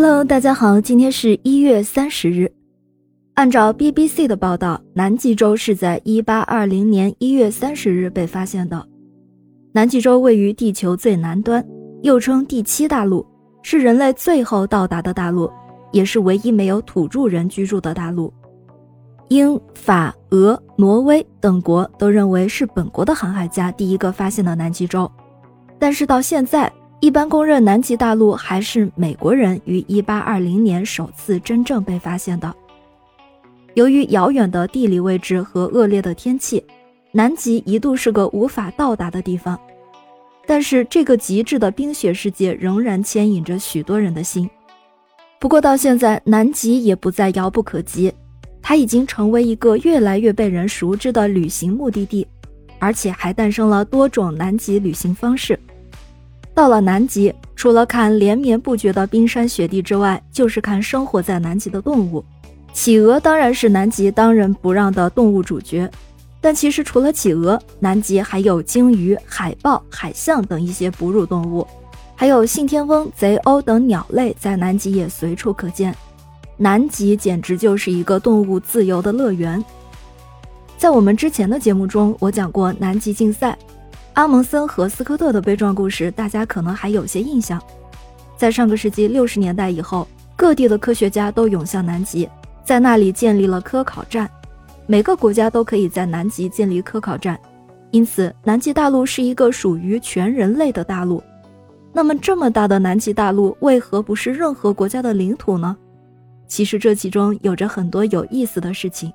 Hello，大家好，今天是一月三十日。按照 BBC 的报道，南极洲是在一八二零年一月三十日被发现的。南极洲位于地球最南端，又称第七大陆，是人类最后到达的大陆，也是唯一没有土著人居住的大陆。英法俄挪威等国都认为是本国的航海家第一个发现的南极洲，但是到现在。一般公认，南极大陆还是美国人于1820年首次真正被发现的。由于遥远的地理位置和恶劣的天气，南极一度是个无法到达的地方。但是，这个极致的冰雪世界仍然牵引着许多人的心。不过，到现在，南极也不再遥不可及，它已经成为一个越来越被人熟知的旅行目的地，而且还诞生了多种南极旅行方式。到了南极，除了看连绵不绝的冰山雪地之外，就是看生活在南极的动物。企鹅当然是南极当仁不让的动物主角，但其实除了企鹅，南极还有鲸鱼、海豹、海象等一些哺乳动物，还有信天翁、贼鸥等鸟类，在南极也随处可见。南极简直就是一个动物自由的乐园。在我们之前的节目中，我讲过南极竞赛。阿蒙森和斯科特的悲壮故事，大家可能还有些印象。在上个世纪六十年代以后，各地的科学家都涌向南极，在那里建立了科考站。每个国家都可以在南极建立科考站，因此南极大陆是一个属于全人类的大陆。那么，这么大的南极大陆为何不是任何国家的领土呢？其实这其中有着很多有意思的事情。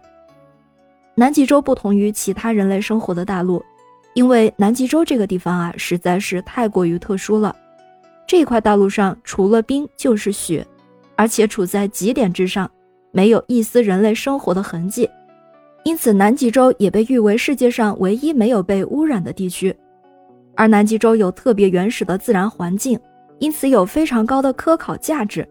南极洲不同于其他人类生活的大陆。因为南极洲这个地方啊，实在是太过于特殊了。这块大陆上除了冰就是雪，而且处在极点之上，没有一丝人类生活的痕迹。因此，南极洲也被誉为世界上唯一没有被污染的地区。而南极洲有特别原始的自然环境，因此有非常高的科考价值。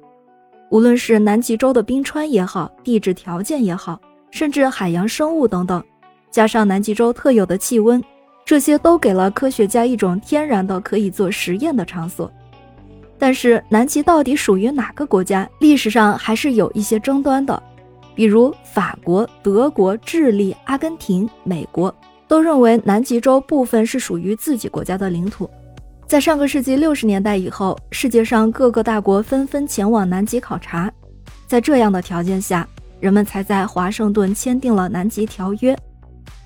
无论是南极洲的冰川也好，地质条件也好，甚至海洋生物等等，加上南极洲特有的气温。这些都给了科学家一种天然的可以做实验的场所，但是南极到底属于哪个国家？历史上还是有一些争端的，比如法国、德国、智利、阿根廷、美国都认为南极洲部分是属于自己国家的领土。在上个世纪六十年代以后，世界上各个大国纷纷前往南极考察，在这样的条件下，人们才在华盛顿签订了南极条约。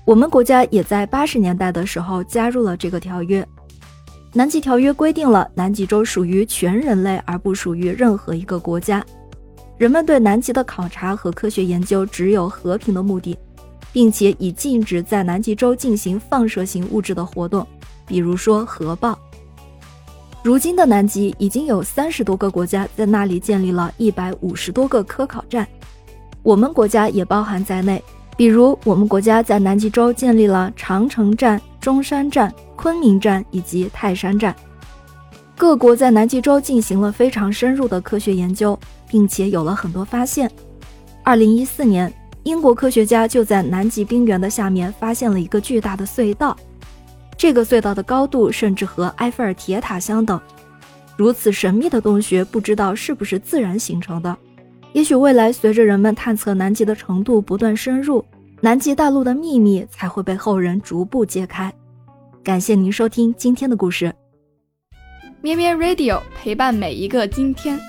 我们国家也在八十年代的时候加入了这个条约。南极条约规定了南极洲属于全人类，而不属于任何一个国家。人们对南极的考察和科学研究只有和平的目的，并且已禁止在南极洲进行放射性物质的活动，比如说核爆。如今的南极已经有三十多个国家在那里建立了一百五十多个科考站，我们国家也包含在内。比如，我们国家在南极洲建立了长城站、中山站、昆明站以及泰山站。各国在南极洲进行了非常深入的科学研究，并且有了很多发现。二零一四年，英国科学家就在南极冰原的下面发现了一个巨大的隧道，这个隧道的高度甚至和埃菲尔铁塔相等。如此神秘的洞穴，不知道是不是自然形成的。也许未来随着人们探测南极的程度不断深入，南极大陆的秘密才会被后人逐步揭开。感谢您收听今天的故事，咩咩 Radio 陪伴每一个今天。